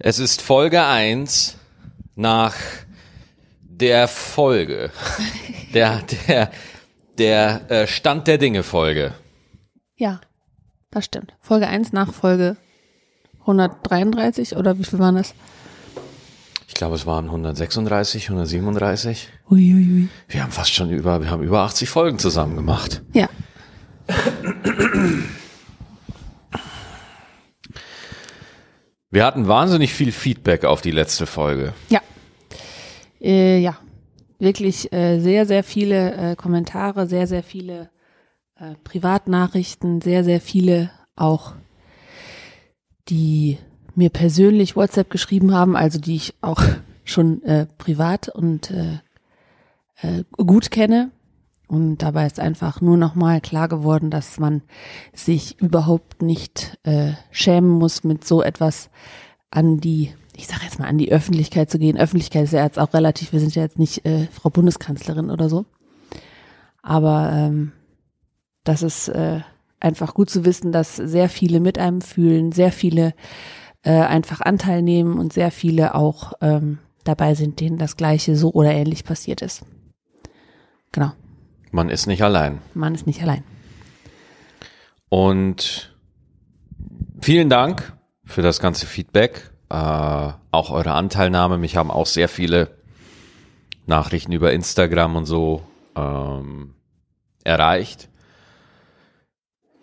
Es ist Folge 1 nach der Folge. Der, der, der äh, Stand der Dinge Folge. Ja, das stimmt. Folge 1 nach Folge 133 oder wie viel waren das? Ich glaube, es waren 136, 137. Uiuiui. Wir haben fast schon über, wir haben über 80 Folgen zusammen gemacht. Ja. Wir hatten wahnsinnig viel Feedback auf die letzte Folge. Ja. Äh, ja. Wirklich äh, sehr, sehr viele äh, Kommentare, sehr, sehr viele äh, Privatnachrichten, sehr, sehr viele auch, die mir persönlich WhatsApp geschrieben haben, also die ich auch schon äh, privat und äh, gut kenne. Und dabei ist einfach nur nochmal klar geworden, dass man sich überhaupt nicht äh, schämen muss, mit so etwas an die, ich sage jetzt mal, an die Öffentlichkeit zu gehen. Öffentlichkeit ist ja jetzt auch relativ, wir sind ja jetzt nicht äh, Frau Bundeskanzlerin oder so. Aber ähm, das ist äh, einfach gut zu wissen, dass sehr viele mit einem fühlen, sehr viele äh, einfach Anteil nehmen und sehr viele auch ähm, dabei sind, denen das Gleiche so oder ähnlich passiert ist. Genau. Man ist nicht allein. Man ist nicht allein. Und vielen Dank für das ganze Feedback, äh, auch eure Anteilnahme. Mich haben auch sehr viele Nachrichten über Instagram und so ähm, erreicht.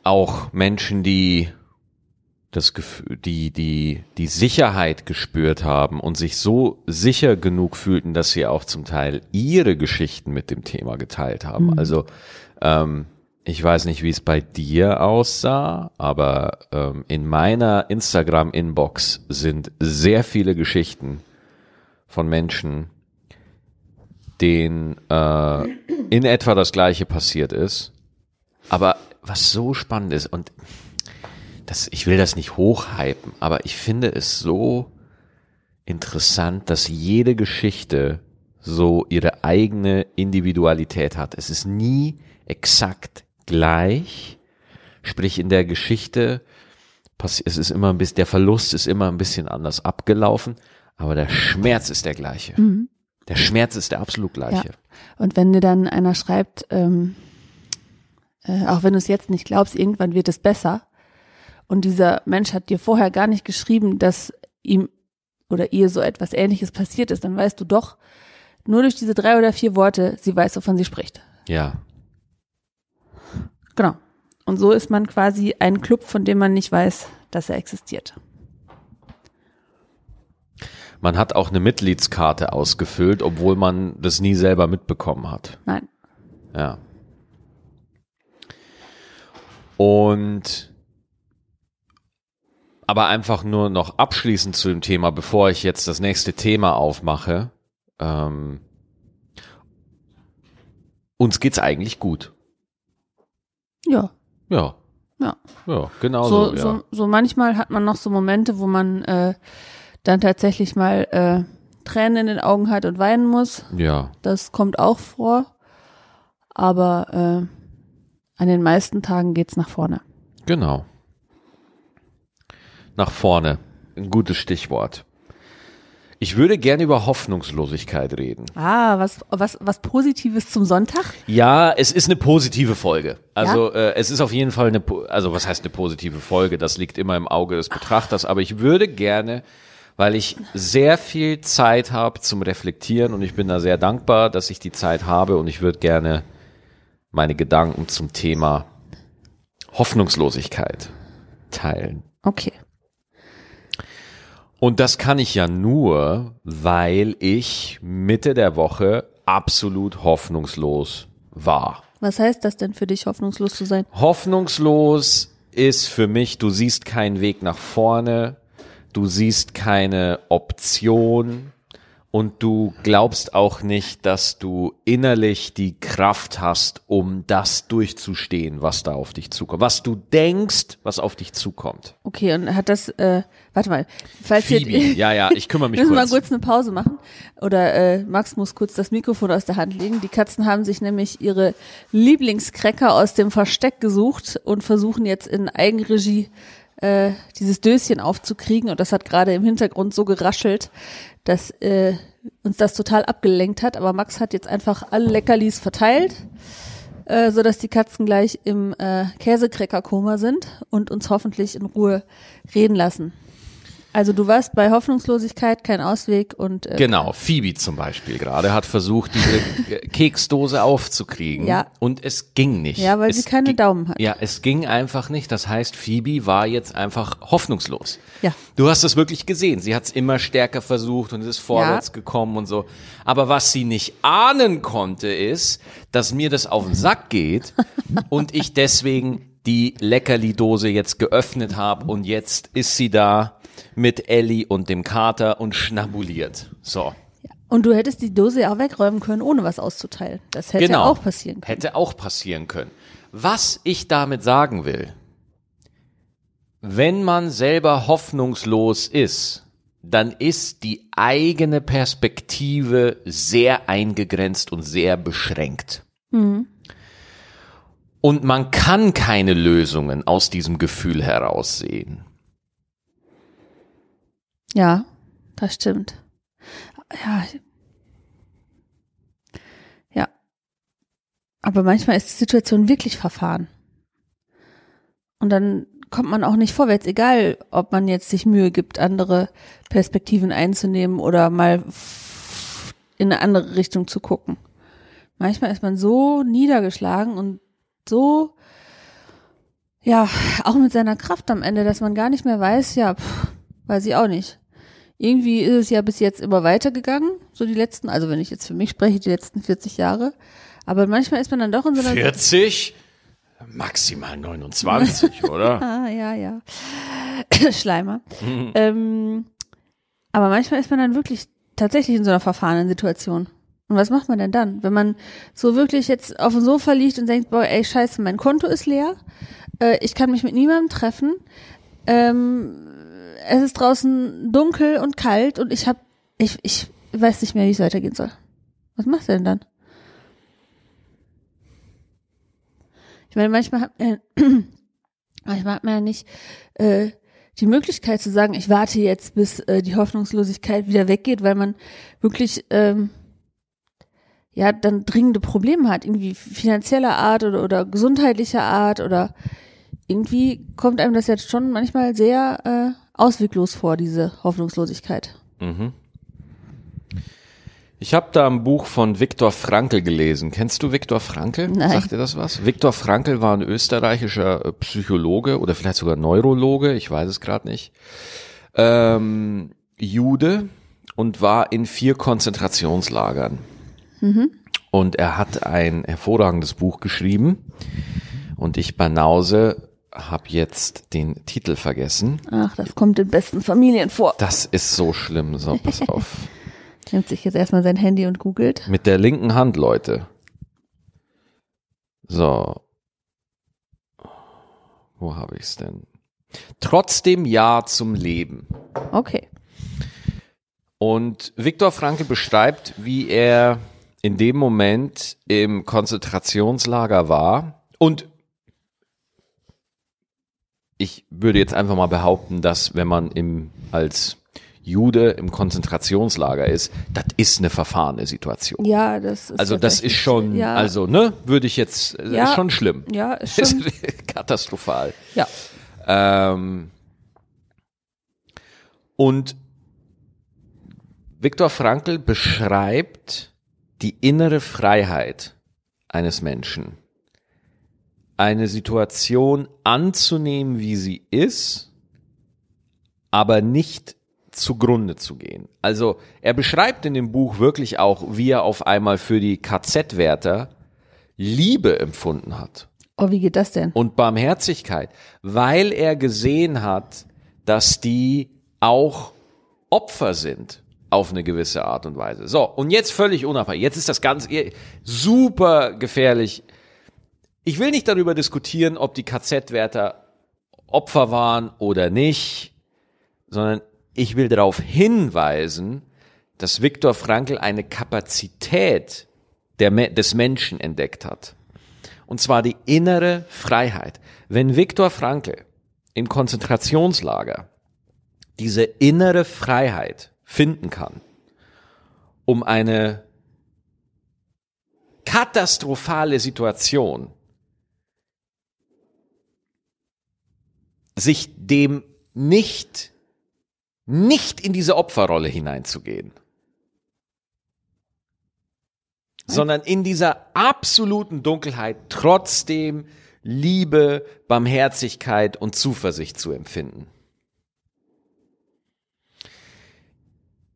Auch Menschen, die das Gefühl, die, die, die Sicherheit gespürt haben und sich so sicher genug fühlten, dass sie auch zum Teil ihre Geschichten mit dem Thema geteilt haben. Mhm. Also ähm, ich weiß nicht, wie es bei dir aussah, aber ähm, in meiner Instagram-Inbox sind sehr viele Geschichten von Menschen, denen äh, in etwa das Gleiche passiert ist. Aber was so spannend ist und das, ich will das nicht hochhypen, aber ich finde es so interessant, dass jede Geschichte so ihre eigene Individualität hat. Es ist nie exakt gleich. Sprich, in der Geschichte, es ist immer ein bisschen, der Verlust ist immer ein bisschen anders abgelaufen, aber der Schmerz ist der gleiche. Mhm. Der Schmerz ist der absolut gleiche. Ja. Und wenn dir dann einer schreibt, ähm, äh, auch wenn du es jetzt nicht glaubst, irgendwann wird es besser, und dieser Mensch hat dir vorher gar nicht geschrieben, dass ihm oder ihr so etwas Ähnliches passiert ist, dann weißt du doch, nur durch diese drei oder vier Worte, sie weiß, wovon sie spricht. Ja. Genau. Und so ist man quasi ein Club, von dem man nicht weiß, dass er existiert. Man hat auch eine Mitgliedskarte ausgefüllt, obwohl man das nie selber mitbekommen hat. Nein. Ja. Und aber einfach nur noch abschließend zu dem Thema, bevor ich jetzt das nächste Thema aufmache. Ähm, uns geht's eigentlich gut. Ja. Ja. Ja. Ja, genau so, so. ja. so, so manchmal hat man noch so Momente, wo man äh, dann tatsächlich mal äh, Tränen in den Augen hat und weinen muss. ja. Das kommt auch vor. Aber äh, an den meisten Tagen geht's nach vorne. Genau. Nach vorne. Ein gutes Stichwort. Ich würde gerne über Hoffnungslosigkeit reden. Ah, was, was, was Positives zum Sonntag? Ja, es ist eine positive Folge. Also äh, es ist auf jeden Fall eine, also was heißt eine positive Folge? Das liegt immer im Auge des Betrachters. Aber ich würde gerne, weil ich sehr viel Zeit habe zum Reflektieren und ich bin da sehr dankbar, dass ich die Zeit habe und ich würde gerne meine Gedanken zum Thema Hoffnungslosigkeit teilen. Okay. Und das kann ich ja nur, weil ich Mitte der Woche absolut hoffnungslos war. Was heißt das denn für dich, hoffnungslos zu sein? Hoffnungslos ist für mich, du siehst keinen Weg nach vorne, du siehst keine Option und du glaubst auch nicht, dass du innerlich die Kraft hast, um das durchzustehen, was da auf dich zukommt. Was du denkst, was auf dich zukommt. Okay, und hat das, äh, warte mal, falls Phoebe, ihr, ja, ja, ich kümmere mich müssen wir kurz. mal kurz eine Pause machen. Oder äh, Max muss kurz das Mikrofon aus der Hand legen. Die Katzen haben sich nämlich ihre Lieblingscracker aus dem Versteck gesucht und versuchen jetzt in Eigenregie äh, dieses Döschen aufzukriegen und das hat gerade im Hintergrund so geraschelt, dass äh, uns das total abgelenkt hat. Aber Max hat jetzt einfach alle Leckerlis verteilt, äh, so dass die Katzen gleich im äh, Käsekräcker-Koma sind und uns hoffentlich in Ruhe reden lassen. Also du warst bei Hoffnungslosigkeit kein Ausweg und äh, Genau, Phoebe zum Beispiel gerade hat versucht, diese äh, Keksdose aufzukriegen. Ja. Und es ging nicht. Ja, weil es sie keine ging- Daumen hat. Ja, es ging einfach nicht. Das heißt, Phoebe war jetzt einfach hoffnungslos. Ja. Du hast es wirklich gesehen. Sie hat es immer stärker versucht und ist vorwärts Ja. gekommen und so. Aber was sie nicht ahnen konnte, ist, dass mir das auf den Sack geht und ich deswegen die Leckerli-Dose jetzt geöffnet habe und jetzt ist sie da mit Ellie und dem Kater und schnabuliert. So. und du hättest die Dose ja auch wegräumen können, ohne was auszuteilen. Das hätte genau. auch passieren können. Hätte auch passieren können. Was ich damit sagen will, wenn man selber hoffnungslos ist, dann ist die eigene Perspektive sehr eingegrenzt und sehr beschränkt. Und man kann keine Lösungen aus diesem Gefühl heraussehen. Ja, das stimmt. Ja. Ja. Aber manchmal ist die Situation wirklich verfahren. Und dann kommt man auch nicht vorwärts, egal ob man jetzt sich Mühe gibt, andere Perspektiven einzunehmen oder mal in eine andere Richtung zu gucken. Manchmal ist man so niedergeschlagen und so, ja, auch mit seiner Kraft am Ende, dass man gar nicht mehr weiß, ja, pff, weiß ich auch nicht. Irgendwie ist es ja bis jetzt immer weitergegangen, so die letzten, also wenn ich jetzt für mich spreche, die letzten 40 Jahre. Aber manchmal ist man dann doch in so einer 40? Maximal 29, oder? Ah, ja, ja. Schleimer. ähm, aber manchmal ist man dann wirklich tatsächlich in so einer verfahrenen Situation. Und was macht man denn dann? Wenn man so wirklich jetzt auf dem Sofa liegt und denkt, boah, ey, scheiße, mein Konto ist leer, äh, ich kann mich mit niemandem treffen, ähm, es ist draußen dunkel und kalt und ich hab, ich, ich weiß nicht mehr, wie es weitergehen soll. Was machst du denn dann? Ich meine, manchmal hat, äh, manchmal hat man ja nicht äh, die Möglichkeit zu sagen, ich warte jetzt, bis äh, die Hoffnungslosigkeit wieder weggeht, weil man wirklich ähm, ja dann dringende Probleme hat, irgendwie finanzieller Art oder, oder gesundheitlicher Art oder irgendwie kommt einem das jetzt schon manchmal sehr äh, ausweglos vor, diese Hoffnungslosigkeit. Ich habe da ein Buch von Viktor Frankl gelesen. Kennst du Viktor Frankl? Nein. Sagt dir das was? Viktor Frankl war ein österreichischer äh, Psychologe oder vielleicht sogar Neurologe, ich weiß es gerade nicht. Ähm, Jude und war in vier Konzentrationslagern. Und er hat ein hervorragendes Buch geschrieben. Und ich Banause habe jetzt den Titel vergessen. Ach, das kommt in besten Familien vor. Das ist so schlimm. So, pass auf. Nimmt sich jetzt erstmal sein Handy und googelt. Mit der linken Hand, Leute. So. Wo habe ich's denn? Trotzdem Ja zum Leben. Okay. Und Viktor Frankl beschreibt, wie er in dem Moment im Konzentrationslager war und ich würde jetzt einfach mal behaupten, dass wenn man im, als Jude im Konzentrationslager ist, das ist eine verfahrene Situation. Ja, das ist Also das ist schon, ja, also ne, würde ich jetzt, äh, Ja. ist schon schlimm. ja, ist Ist schon, katastrophal. ja. Ähm, und Viktor Frankl beschreibt die innere Freiheit eines Menschen. Eine Situation anzunehmen, wie sie ist, aber nicht zugrunde zu gehen. Also er beschreibt in dem Buch wirklich auch, wie er auf einmal für die KZ-Wärter Liebe empfunden hat Oh, wie geht das denn? und Barmherzigkeit, weil er gesehen hat, dass die auch Opfer sind auf eine gewisse Art und Weise. So, und jetzt völlig unabhängig. Jetzt ist das Ganze super gefährlich. Ich will nicht darüber diskutieren, ob die KZ-Wärter Opfer waren oder nicht, sondern ich will darauf hinweisen, dass Viktor Frankl eine Kapazität der, des Menschen entdeckt hat. Und zwar die innere Freiheit. Wenn Viktor Frankl im Konzentrationslager diese innere Freiheit finden kann, um eine katastrophale Situation sich dem nicht, nicht in diese Opferrolle hineinzugehen, sondern in dieser absoluten Dunkelheit trotzdem Liebe, Barmherzigkeit und Zuversicht zu empfinden.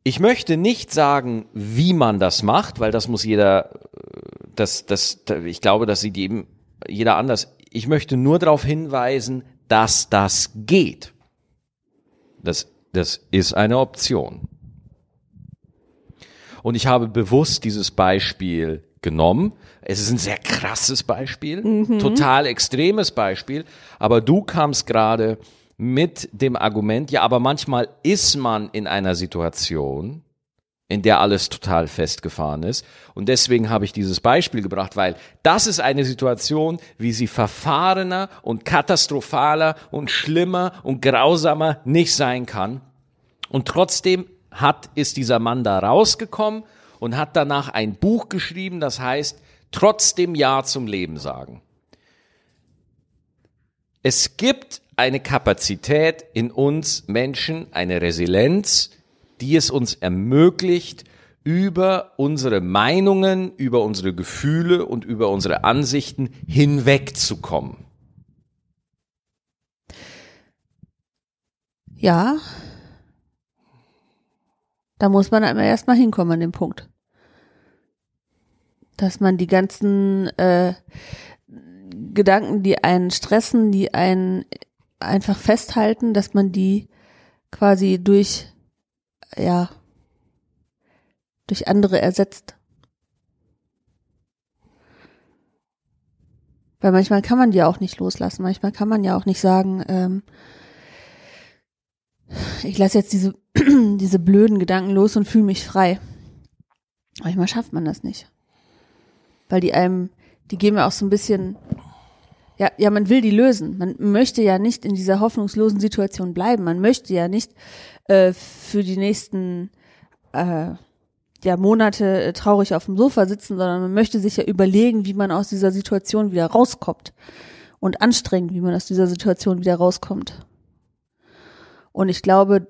Ich möchte nicht sagen, wie man das macht, weil das muss jeder, das, das, ich glaube, das sieht jedem, jeder anders. Ich möchte nur darauf hinweisen, dass das geht. Das, das ist eine Option. Und ich habe bewusst dieses Beispiel genommen. Es ist ein sehr krasses Beispiel, mhm. total extremes Beispiel, aber du kamst gerade mit dem Argument, ja, aber manchmal ist man in einer Situation, in der alles total festgefahren ist. Und deswegen habe ich dieses Beispiel gebracht, weil das ist eine Situation, wie sie verfahrener und katastrophaler und schlimmer und grausamer nicht sein kann. Und trotzdem hat, ist dieser Mann da rausgekommen und hat danach ein Buch geschrieben, das heißt, trotzdem Ja zum Leben sagen. Es gibt eine Kapazität in uns Menschen, eine Resilienz, die es uns ermöglicht, über unsere Meinungen, über unsere Gefühle und über unsere Ansichten hinwegzukommen. Ja, da muss man einmal erstmal hinkommen an den Punkt. Dass man die ganzen äh, Gedanken, die einen stressen, die einen einfach festhalten, dass man die quasi durch, ja, durch andere ersetzt. Weil manchmal kann man die auch nicht loslassen. Manchmal kann man ja auch nicht sagen, ähm, ich lasse jetzt diese, diese blöden Gedanken los und fühle mich frei. Manchmal schafft man das nicht. Weil die einem, die geben ja auch so ein bisschen ja, ja, man will die lösen. Man möchte ja nicht in dieser hoffnungslosen Situation bleiben. Man möchte ja nicht äh, für die nächsten äh, ja, Monate äh, traurig auf dem Sofa sitzen, sondern man möchte sich ja überlegen, wie man aus dieser Situation wieder rauskommt. Und anstrengend, wie man aus dieser Situation wieder rauskommt. Und ich glaube,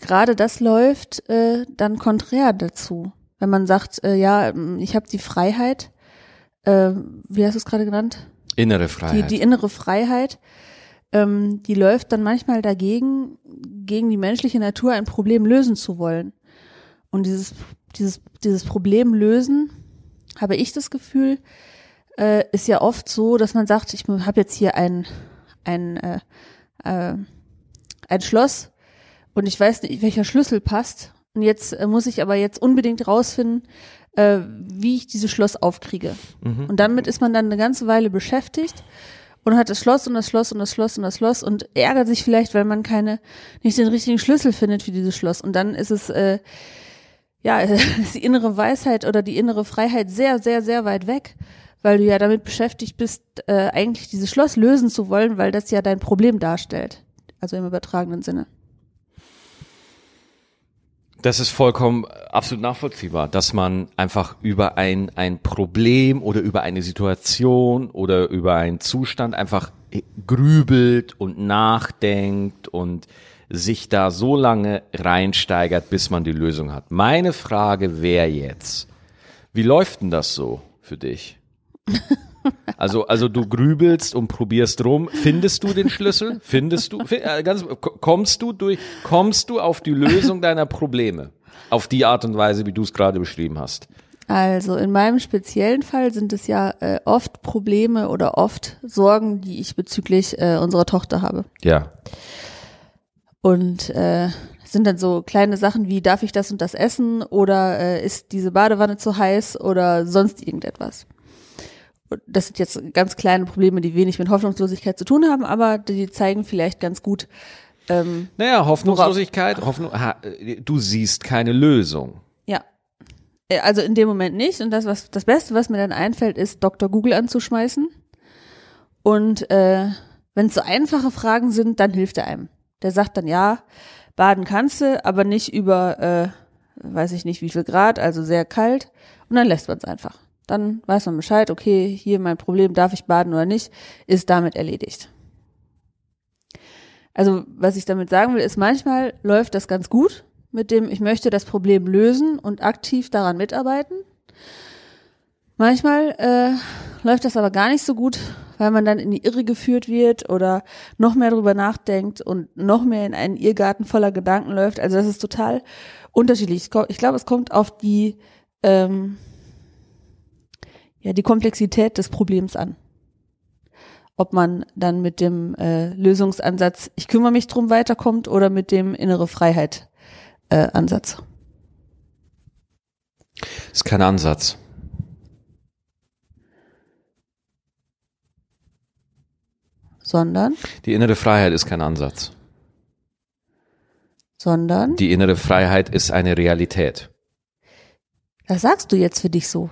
gerade das läuft äh, dann konträr dazu. Wenn man sagt, äh, ja, ich habe die Freiheit, äh, wie hast du es gerade genannt? Innere Freiheit. Die, die innere Freiheit, ähm, die läuft dann manchmal dagegen, gegen die menschliche Natur ein Problem lösen zu wollen. Und dieses, dieses, dieses Problem lösen, habe ich das Gefühl, äh, ist ja oft so, dass man sagt, ich habe jetzt hier ein, ein, äh, äh, ein Schloss und ich weiß nicht, welcher Schlüssel passt. Und jetzt äh, muss ich aber jetzt unbedingt rausfinden, äh, wie ich dieses Schloss aufkriege. Mhm. Und damit ist man dann eine ganze Weile beschäftigt und hat das Schloss und das Schloss und das Schloss und das Schloss und ärgert sich vielleicht, weil man keine, nicht den richtigen Schlüssel findet für dieses Schloss. Und dann ist es, äh, ja, ist die innere Weisheit oder die innere Freiheit sehr, sehr, sehr weit weg, weil du ja damit beschäftigt bist, äh, eigentlich dieses Schloss lösen zu wollen, weil das ja dein Problem darstellt. Also im übertragenen Sinne. Das ist vollkommen absolut nachvollziehbar, dass man einfach über ein, ein Problem oder über eine Situation oder über einen Zustand einfach grübelt und nachdenkt und sich da so lange reinsteigert, bis man die Lösung hat. Meine Frage wäre jetzt, wie läuft denn das so für dich? Also, also du grübelst und probierst rum. Findest du den Schlüssel? Findest du? Äh, ganz, kommst du durch? Kommst du auf die Lösung deiner Probleme? Auf die Art und Weise, wie du es gerade beschrieben hast. Also in meinem speziellen Fall sind es ja äh, oft Probleme oder oft Sorgen, die ich bezüglich äh, unserer Tochter habe. Ja. Und äh, sind dann so kleine Sachen wie, darf ich das und das essen oder äh, ist diese Badewanne zu heiß oder sonst irgendetwas das sind jetzt ganz kleine Probleme, die wenig mit Hoffnungslosigkeit zu tun haben, aber die zeigen vielleicht ganz gut. Ähm, naja, Hoffnungslosigkeit, Hoffnung, ha, du siehst keine Lösung. Ja. Äh, also in dem Moment nicht. Und das, was das Beste, was mir dann einfällt, ist, Dr. Google anzuschmeißen und äh, Wenn es so einfache Fragen sind, dann hilft er einem. Der sagt dann, ja, baden kannst du, aber nicht über, äh, weiß ich nicht wie viel Grad, also sehr kalt. Und dann lässt man es einfach. Dann weiß man Bescheid, okay, hier mein Problem, darf ich baden oder nicht, ist damit erledigt. Also was ich damit sagen will, ist, manchmal läuft das ganz gut mit dem, ich möchte das Problem lösen und aktiv daran mitarbeiten. Manchmal äh, läuft das aber gar nicht so gut, weil man dann in die Irre geführt wird oder noch mehr drüber nachdenkt und noch mehr in einen Irrgarten voller Gedanken läuft. Also das ist total unterschiedlich. Ich glaube, es kommt auf die ähm, ja die Komplexität des Problems an. Ob man dann mit dem äh, Lösungsansatz, ich kümmere mich drum, weiterkommt oder mit dem innere Freiheit äh, Ansatz. Ist kein Ansatz. Sondern? Die innere Freiheit ist kein Ansatz. Sondern? Die innere Freiheit ist eine Realität. Das sagst du jetzt für dich so.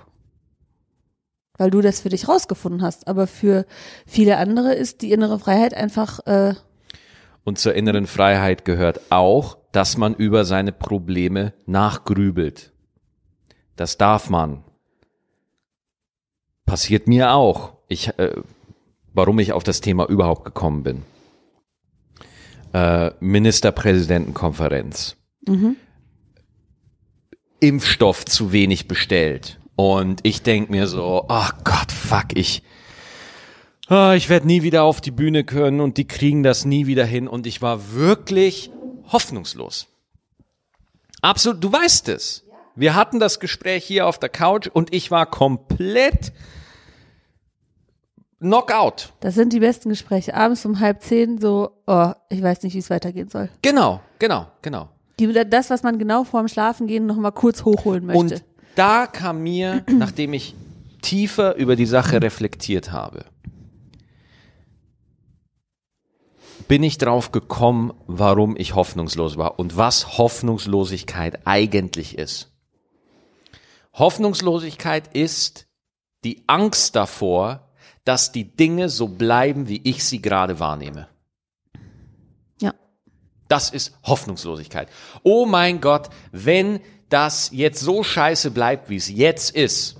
Weil du das für dich rausgefunden hast. Aber für viele andere ist die innere Freiheit einfach. Äh Und zur inneren Freiheit gehört auch, dass man über seine Probleme nachgrübelt. Das darf man. Passiert mir auch. Ich äh, warum ich auf das Thema überhaupt gekommen bin. Äh, Ministerpräsidentenkonferenz. Mhm. Impfstoff zu wenig bestellt. Und ich denk mir so, ach oh Gott, fuck, ich, oh, ich werde nie wieder auf die Bühne können und die kriegen das nie wieder hin. Und ich war wirklich hoffnungslos. Absolut, du weißt es. Wir hatten das Gespräch hier auf der Couch und ich war komplett Knockout. Das sind die besten Gespräche. Abends um halb zehn so, oh, ich weiß nicht, wie es weitergehen soll. Genau, genau, genau. Die, das, was man genau vorm Schlafengehen noch mal kurz hochholen möchte. Und da kam mir, nachdem ich tiefer über die Sache reflektiert habe, bin ich drauf gekommen, warum ich hoffnungslos war und was Hoffnungslosigkeit eigentlich ist. Hoffnungslosigkeit ist die Angst davor, dass die Dinge so bleiben, wie ich sie gerade wahrnehme. Ja. Das ist Hoffnungslosigkeit. Oh mein Gott, wenn das jetzt so scheiße bleibt, wie es jetzt ist,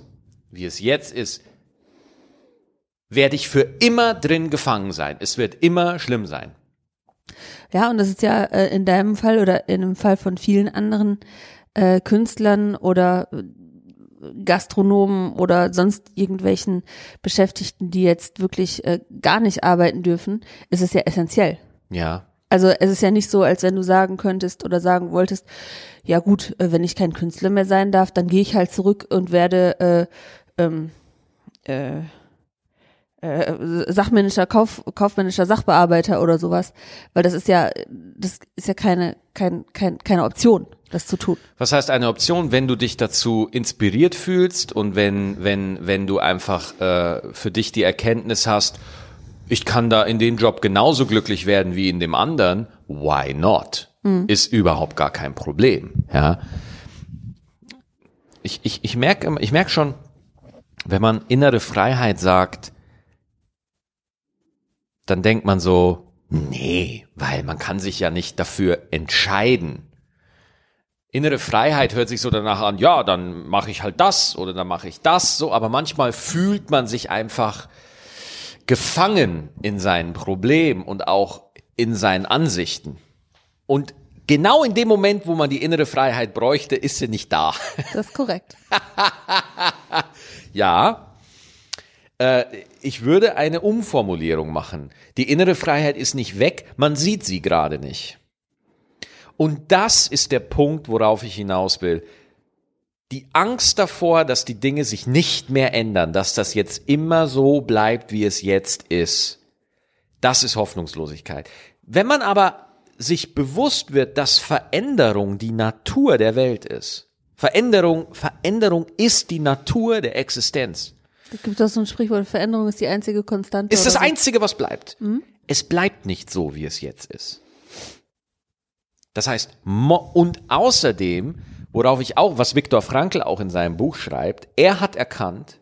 wie es jetzt ist, werde ich für immer drin gefangen sein. Es wird immer schlimm sein. Ja, und das ist ja äh, in deinem Fall oder in dem Fall von vielen anderen äh, Künstlern oder Gastronomen oder sonst irgendwelchen Beschäftigten, die jetzt wirklich äh, gar nicht arbeiten dürfen, ist es ja essentiell. Ja. Also es ist ja nicht so, als wenn du sagen könntest oder sagen wolltest, ja gut, äh, wenn ich kein Künstler mehr sein darf, dann gehe ich halt zurück und werde äh, ähm, äh, äh, Sachmännischer, Kauf, kaufmännischer Sachbearbeiter oder sowas, weil das ist ja, das ist ja keine, kein, kein, keine Option das zu tun. Was heißt eine Option, wenn du dich dazu inspiriert fühlst und wenn, wenn, wenn du einfach äh, für dich die Erkenntnis hast, ich kann da in dem Job genauso glücklich werden wie in dem anderen, why not? Mhm. Ist überhaupt gar kein Problem. Ja. Ich, ich, ich merke ich merk schon, wenn man innere Freiheit sagt, dann denkt man so, nee, weil man kann sich ja nicht dafür entscheiden innere Freiheit hört sich so danach an, ja, dann mache ich halt das oder dann mache ich das, so, aber manchmal fühlt man sich einfach gefangen in seinen Problemen und auch in seinen Ansichten. Und genau in dem Moment, wo man die innere Freiheit bräuchte, ist sie nicht da. Das ist korrekt. ja. Äh, ich würde eine Umformulierung machen. Die innere Freiheit ist nicht weg, man sieht sie gerade nicht. Und das ist der Punkt, worauf ich hinaus will. Die Angst davor, dass die Dinge sich nicht mehr ändern, dass das jetzt immer so bleibt, wie es jetzt ist, das ist Hoffnungslosigkeit. Wenn man aber sich bewusst wird, dass Veränderung die Natur der Welt ist, Veränderung, Veränderung ist die Natur der Existenz. Es gibt auch so ein Sprichwort, Veränderung ist die einzige Konstante. Ist das Einzige, was bleibt. Mhm. Es bleibt nicht so, wie es jetzt ist. Das heißt, und außerdem, worauf ich auch, was Viktor Frankl auch in seinem Buch schreibt, er hat erkannt,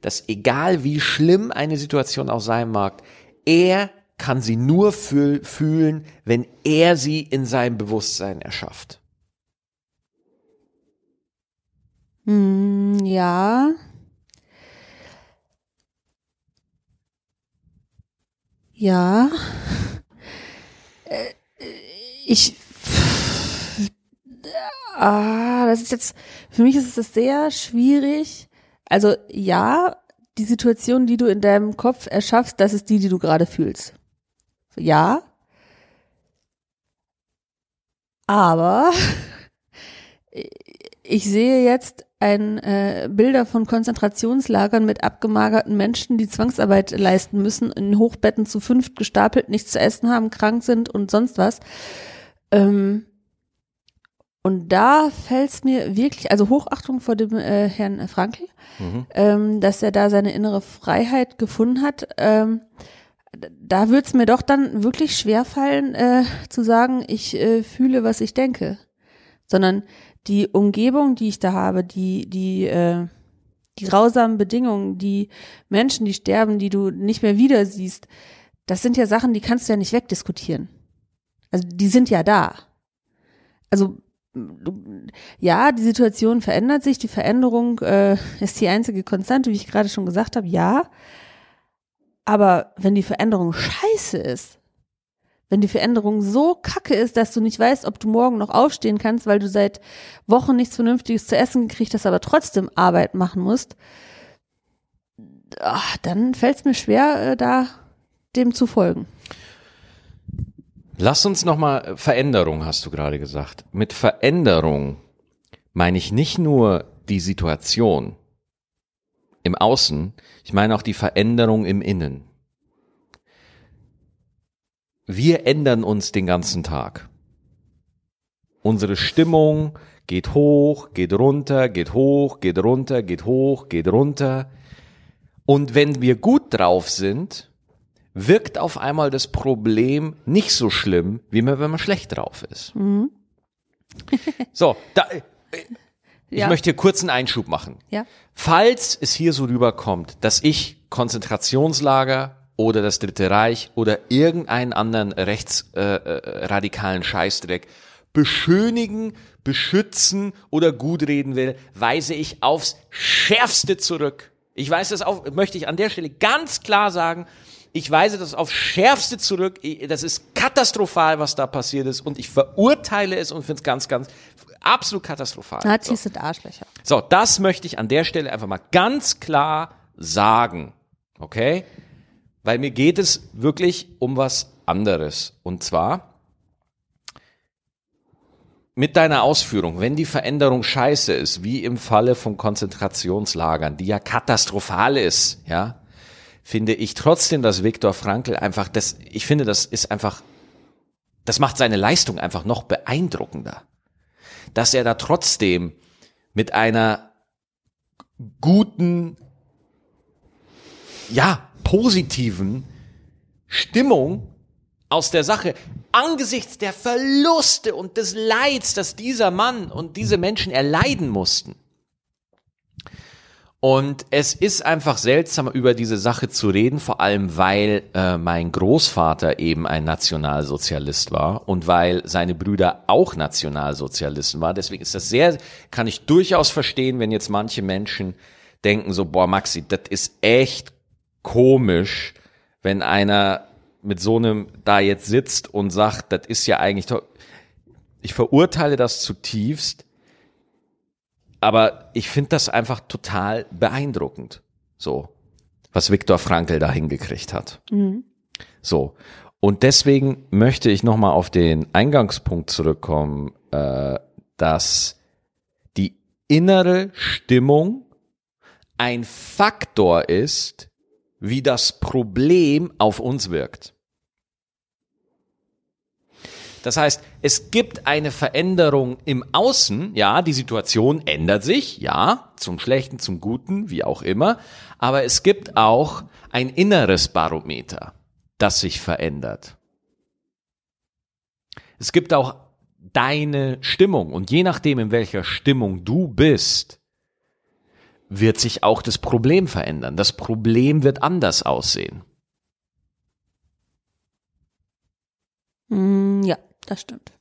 dass egal wie schlimm eine Situation auch sein mag, er kann sie nur fühl fühlen, wenn er sie in seinem Bewusstsein erschafft. Hm, ja. Ja. Äh, Ich. Ah, das ist jetzt. Für mich ist es sehr schwierig. Also, ja, die Situation, die du in deinem Kopf erschaffst, das ist die, die du gerade fühlst. Ja. Aber ich sehe jetzt ein äh, Bilder von Konzentrationslagern mit abgemagerten Menschen, die Zwangsarbeit leisten müssen, in Hochbetten zu fünft gestapelt, nichts zu essen haben, krank sind und sonst was. Ähm, und da fällt es mir wirklich, also Hochachtung vor dem äh, Herrn Frankl, ähm, dass er da seine innere Freiheit gefunden hat. Ähm, da würde es mir doch dann wirklich schwerfallen, äh, zu sagen, ich äh, fühle, was ich denke. Sondern die Umgebung, die ich da habe, die, die, äh, die grausamen Bedingungen, die Menschen, die sterben, die du nicht mehr wieder siehst, das sind ja Sachen, die kannst du ja nicht wegdiskutieren. Also die sind ja da. Also ja, die Situation verändert sich, die Veränderung äh, ist die einzige Konstante, wie ich gerade schon gesagt habe, ja. Aber wenn die Veränderung scheiße ist, wenn die Veränderung so kacke ist, dass du nicht weißt, ob du morgen noch aufstehen kannst, weil du seit Wochen nichts Vernünftiges zu essen gekriegt hast, aber trotzdem Arbeit machen musst, ach, dann fällt es mir schwer, äh, da dem zu folgen. Lass uns nochmal, Veränderung hast du gerade gesagt. Mit Veränderung meine ich nicht nur die Situation im Außen, ich meine auch die Veränderung im Innen. Wir ändern uns den ganzen Tag. Unsere Stimmung geht hoch, geht runter, geht hoch, geht runter, geht hoch, geht runter. Und wenn wir gut drauf sind, wirkt auf einmal das Problem nicht so schlimm, wie man, wenn man schlecht drauf ist. so, da, äh, ich Ja. möchte hier kurz einen Einschub machen. Ja. Falls es hier so rüberkommt, dass ich Konzentrationslager oder das Dritte Reich oder irgendeinen anderen rechtsradikalen äh, radikalen Scheißdreck beschönigen, beschützen oder gutreden will, weise ich aufs Schärfste zurück. Ich weise das auf, möchte ich an der Stelle ganz klar sagen, ich weise das aufs Schärfste zurück. Das ist katastrophal, was da passiert ist und ich verurteile es und finde es ganz, ganz absolut katastrophal. So. Nazis sind Arschlöcher. So, das möchte ich an der Stelle einfach mal ganz klar sagen. Okay? Weil mir geht es wirklich um was anderes. Und zwar mit deiner Ausführung, wenn die Veränderung scheiße ist, wie im Falle von Konzentrationslagern, die ja katastrophal ist, ja, finde ich trotzdem, dass Viktor Frankl einfach das, ich finde, das ist einfach, das macht seine Leistung einfach noch beeindruckender. Dass er da trotzdem mit einer guten, ja, positiven Stimmung aus der Sache angesichts der Verluste und des Leids, das dieser Mann und diese Menschen erleiden mussten. Und es ist einfach seltsam, über diese Sache zu reden, vor allem weil äh, mein Großvater eben ein Nationalsozialist war und weil seine Brüder auch Nationalsozialisten waren. Deswegen ist das sehr, kann ich durchaus verstehen, wenn jetzt manche Menschen denken so, boah, Maxi, das ist echt komisch, wenn einer mit so einem da jetzt sitzt und sagt, das ist ja eigentlich, ich verurteile das zutiefst, aber ich finde das einfach total beeindruckend, so, was Viktor Frankl da hingekriegt hat. So. Und deswegen möchte ich nochmal auf den Eingangspunkt zurückkommen, äh, dass die innere Stimmung ein Faktor ist, wie das Problem auf uns wirkt. Das heißt, es gibt eine Veränderung im Außen, ja, die Situation ändert sich, ja, zum Schlechten, zum Guten, wie auch immer, aber es gibt auch ein inneres Barometer, das sich verändert. Es gibt auch deine Stimmung und je nachdem, in welcher Stimmung du bist, wird sich auch das Problem verändern. Das Problem wird anders aussehen. Mm, ja, das stimmt.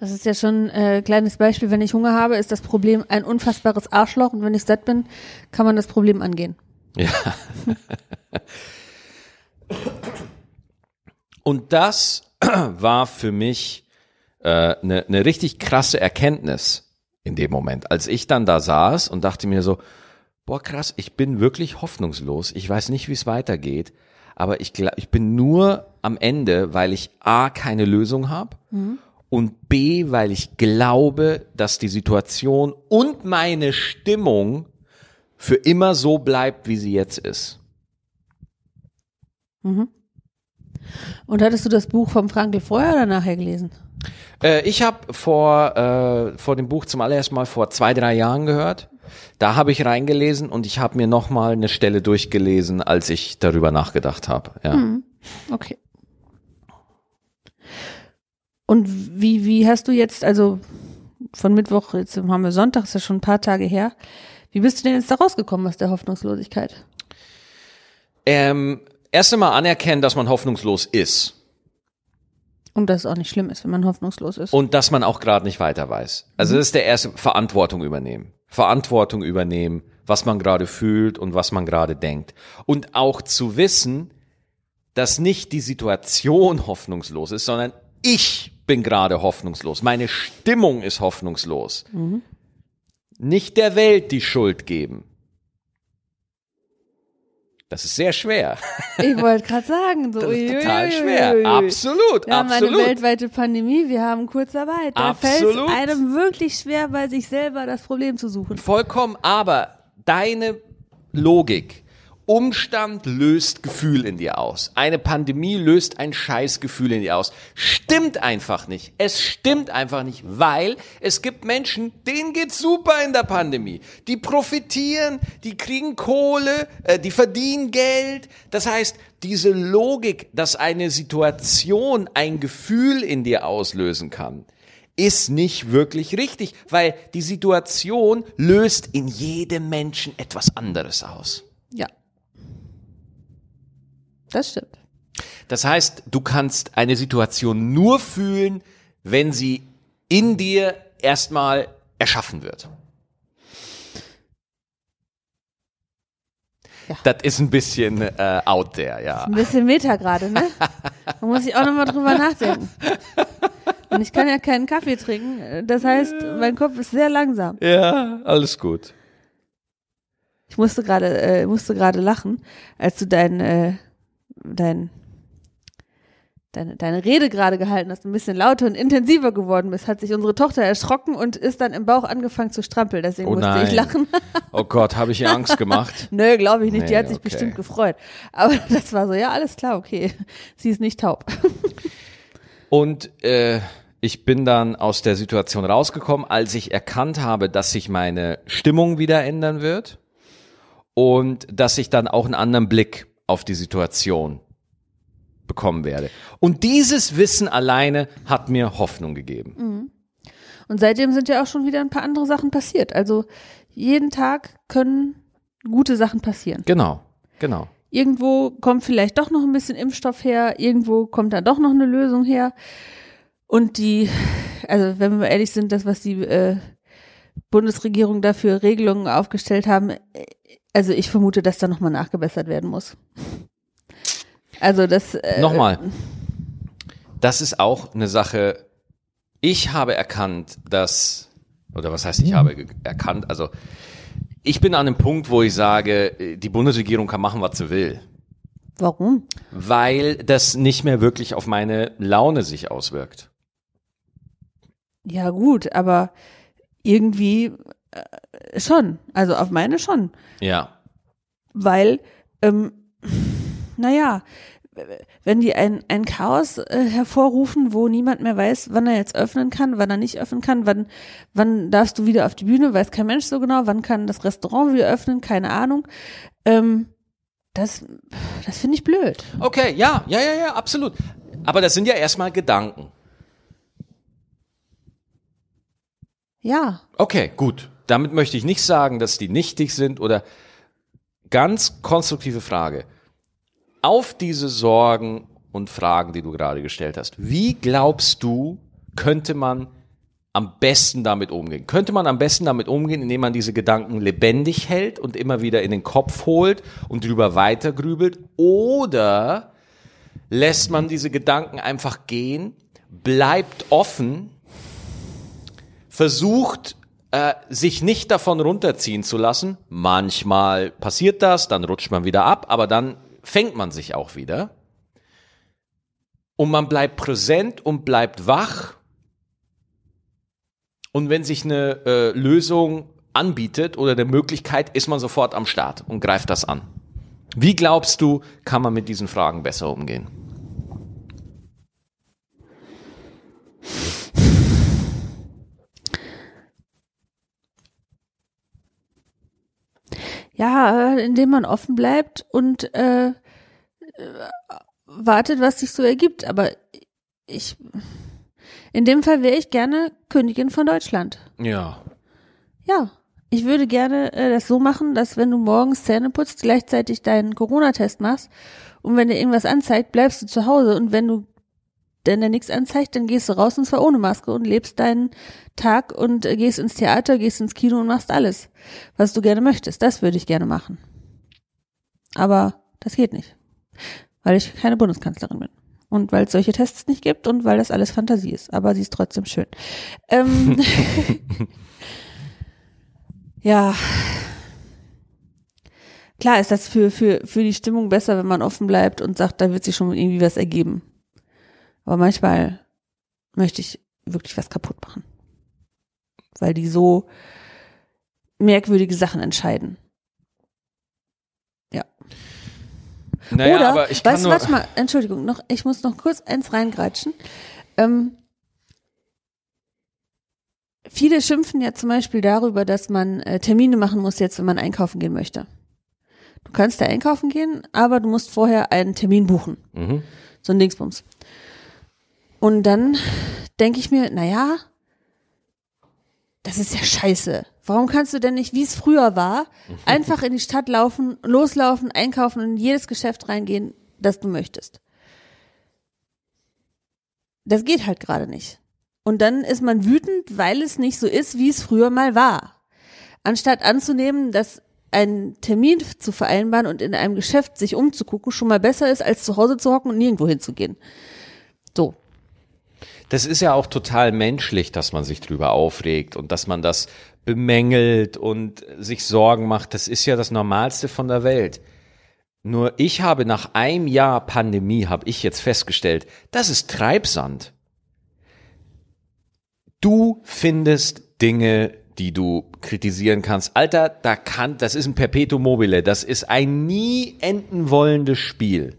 Das ist ja schon ein äh, kleines Beispiel. Wenn ich Hunger habe, ist das Problem ein unfassbares Arschloch und wenn ich satt bin, kann man das Problem angehen. Ja. Und das war für mich eine äh, ne, ne richtig krasse Erkenntnis in dem Moment, als ich dann da saß und dachte mir so, boah krass, ich bin wirklich hoffnungslos, ich weiß nicht, wie es weitergeht, aber ich, ich bin nur am Ende, weil ich A, keine Lösung habe mhm. und B, weil ich glaube, dass die Situation und meine Stimmung für immer so bleibt, wie sie jetzt ist. Mhm. Und hattest du das Buch vom Frankl vorher oder nachher gelesen? Äh, ich habe vor, äh, vor dem Buch zum allerersten Mal vor zwei, drei Jahren gehört. Da habe ich reingelesen und ich habe mir nochmal eine Stelle durchgelesen, als ich darüber nachgedacht habe. Ja. Mhm. Okay. Und wie, wie hast du jetzt, also von Mittwoch, jetzt haben wir Sonntag, ist ja schon ein paar Tage her. Wie bist du denn jetzt da rausgekommen aus der Hoffnungslosigkeit? Ähm, erst einmal anerkennen, dass man hoffnungslos ist. Und dass es auch nicht schlimm ist, wenn man hoffnungslos ist. Und dass man auch gerade nicht weiter weiß. Also das ist der erste Verantwortung übernehmen. Verantwortung übernehmen, was man gerade fühlt und was man gerade denkt. Und auch zu wissen, dass nicht die Situation hoffnungslos ist, sondern ich bin gerade hoffnungslos. Meine Stimmung ist hoffnungslos. Mhm. Nicht der Welt die Schuld geben. Das ist sehr schwer. Ich wollte gerade sagen, so das ist total schwer. Absolut, wir haben eine weltweite Pandemie, wir haben Kurzarbeit. Da fällt es einem wirklich schwer, bei sich selber das Problem zu suchen. Vollkommen, aber deine Logik Umstand löst Gefühl in dir aus. Eine Pandemie löst ein Scheißgefühl in dir aus. Stimmt einfach nicht. Es stimmt einfach nicht, weil es gibt Menschen, denen geht's super in der Pandemie. Die profitieren, die kriegen Kohle, äh, die verdienen Geld. Das heißt, diese Logik, dass eine Situation ein Gefühl in dir auslösen kann, ist nicht wirklich richtig, weil die Situation löst in jedem Menschen etwas anderes aus. Ja. Das stimmt. Das heißt, du kannst eine Situation nur fühlen, wenn sie in dir erstmal erschaffen wird. Ja. Das ist ein bisschen äh, out there, ja. Ein bisschen Meta gerade, ne? Da muss ich auch nochmal drüber nachdenken. Und ich kann ja keinen Kaffee trinken. Das heißt, mein Kopf ist sehr langsam. Ja, alles gut. Ich musste gerade, äh, musste gerade lachen, als du dein äh, dein, deine, deine Rede gerade gehalten hast, ein bisschen lauter und intensiver geworden bist, hat sich unsere Tochter erschrocken und ist dann im Bauch angefangen zu strampeln. Deswegen oh musste ich lachen. oh Gott, habe ich ihr Angst gemacht? Nö, glaube ich nicht. Nee, Die hat sich okay. bestimmt gefreut. Aber das war so, ja, alles klar, okay. Sie ist nicht taub. und äh, ich bin dann aus der Situation rausgekommen, als ich erkannt habe, dass sich meine Stimmung wieder ändern wird und dass ich dann auch einen anderen Blick auf die Situation bekommen werde. Und dieses Wissen alleine hat mir Hoffnung gegeben. Mhm. Und seitdem sind ja auch schon wieder ein paar andere Sachen passiert. Also jeden Tag können gute Sachen passieren. Genau, genau. Irgendwo kommt vielleicht doch noch ein bisschen Impfstoff her, irgendwo kommt da doch noch eine Lösung her. Und die, also wenn wir ehrlich sind, das, was die äh, Bundesregierung dafür Regelungen aufgestellt haben, also ich vermute, dass da nochmal nachgebessert werden muss. Also das. Äh, nochmal. Das ist auch eine Sache. Ich habe erkannt, dass, oder was heißt, ich habe erkannt, also ich bin an einem Punkt, wo ich sage, die Bundesregierung kann machen, was sie will. Warum? Weil das nicht mehr wirklich auf meine Laune sich auswirkt. Ja gut, aber irgendwie äh, schon. Also auf meine schon. Ja. Weil, ähm, naja, wenn die ein, ein Chaos äh, hervorrufen, wo niemand mehr weiß, wann er jetzt öffnen kann, wann er nicht öffnen kann, wann, wann darfst du wieder auf die Bühne, weiß kein Mensch so genau, wann kann das Restaurant wieder öffnen, keine Ahnung. Ähm, das, das finde ich blöd. Okay, ja, ja, ja, ja, absolut. Aber das sind ja erstmal Gedanken. Ja. Okay, gut. Damit möchte ich nicht sagen, dass die nichtig sind oder ganz konstruktive Frage. Auf diese Sorgen und Fragen, die du gerade gestellt hast. Wie glaubst du, könnte man am besten damit umgehen? Könnte man am besten damit umgehen, indem man diese Gedanken lebendig hält und immer wieder in den Kopf holt und drüber weitergrübelt? Oder lässt man diese Gedanken einfach gehen, bleibt offen, versucht äh, sich nicht davon runterziehen zu lassen. Manchmal passiert das, dann rutscht man wieder ab, aber dann fängt man sich auch wieder. Und man bleibt präsent und bleibt wach. Und wenn sich eine äh, Lösung anbietet oder eine Möglichkeit, ist man sofort am Start und greift das an. Wie glaubst du, kann man mit diesen Fragen besser umgehen? Ja, äh, indem man offen bleibt und äh, äh, wartet, was sich so ergibt. Aber ich, in dem Fall wäre ich gerne Königin von Deutschland. Ja. Ja, ich würde gerne äh, das so machen, dass wenn du morgens Zähne putzt, gleichzeitig deinen Corona-Test machst und wenn dir irgendwas anzeigt, bleibst du zu Hause und wenn du denn der nichts anzeigt, dann gehst du raus und zwar ohne Maske und lebst deinen Tag und äh, gehst ins Theater, gehst ins Kino und machst alles, was du gerne möchtest. Das würde ich gerne machen. Aber das geht nicht, weil ich keine Bundeskanzlerin bin. Und weil es solche Tests nicht gibt und weil das alles Fantasie ist. Aber sie ist trotzdem schön. Ähm, ja. Klar ist das für, für, für die Stimmung besser, wenn man offen bleibt und sagt, da wird sich schon irgendwie was ergeben. Aber manchmal möchte ich wirklich was kaputt machen. Weil die so merkwürdige Sachen entscheiden. Ja. Naja, Oder, aber ich kann weißt warte mal, Entschuldigung, noch, ich muss noch kurz eins reingratschen. Ähm, viele schimpfen ja zum Beispiel darüber, dass man äh, Termine machen muss jetzt, wenn man einkaufen gehen möchte. Du kannst da einkaufen gehen, aber du musst vorher einen Termin buchen. Mhm. So ein Dingsbums. Und dann denke ich mir, naja, das ist ja scheiße. Warum kannst du denn nicht, wie es früher war, einfach in die Stadt laufen, loslaufen, einkaufen und in jedes Geschäft reingehen, das du möchtest? Das geht halt gerade nicht. Und dann ist man wütend, weil es nicht so ist, wie es früher mal war. Anstatt anzunehmen, dass einen Termin zu vereinbaren und in einem Geschäft sich umzugucken schon mal besser ist, als zu Hause zu hocken und nirgendwo hinzugehen. So. Das ist ja auch total menschlich, dass man sich drüber aufregt und dass man das bemängelt und sich Sorgen macht. Das ist ja das Normalste von der Welt. Nur ich habe nach einem Jahr Pandemie, habe ich jetzt festgestellt, das ist Treibsand. Du findest Dinge, die du kritisieren kannst. Alter, da kann, das ist ein Perpetuum mobile. Das ist ein nie enden wollendes Spiel.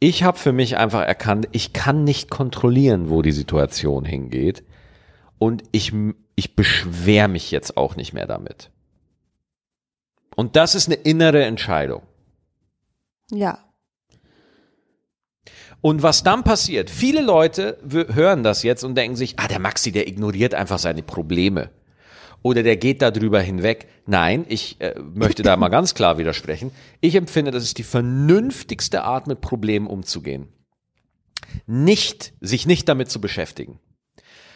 Ich habe für mich einfach erkannt, ich kann nicht kontrollieren, wo die Situation hingeht. Und ich, ich beschwer mich jetzt auch nicht mehr damit. Und das ist eine innere Entscheidung. Ja. Und was dann passiert, viele Leute hören das jetzt und denken sich, ah, der Maxi, der ignoriert einfach seine Probleme. Oder der geht da drüber hinweg. Nein, ich äh, möchte da mal ganz klar widersprechen. Ich empfinde, das ist die vernünftigste Art, mit Problemen umzugehen. Nicht, sich nicht damit zu beschäftigen.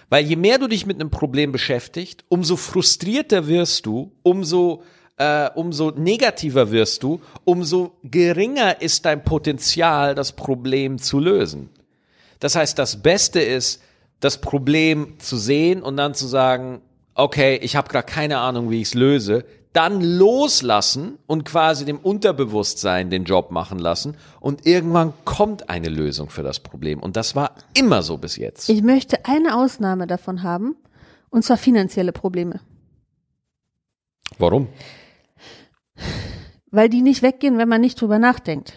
Weil je mehr du dich mit einem Problem beschäftigst, umso frustrierter wirst du, umso äh, umso negativer wirst du, umso geringer ist dein Potenzial, das Problem zu lösen. Das heißt, das Beste ist, das Problem zu sehen und dann zu sagen, okay, ich habe gerade keine Ahnung, wie ich es löse, dann loslassen und quasi dem Unterbewusstsein den Job machen lassen und irgendwann kommt eine Lösung für das Problem und das war immer so bis jetzt. Ich möchte eine Ausnahme davon haben und zwar finanzielle Probleme. Warum? Weil die nicht weggehen, wenn man nicht drüber nachdenkt.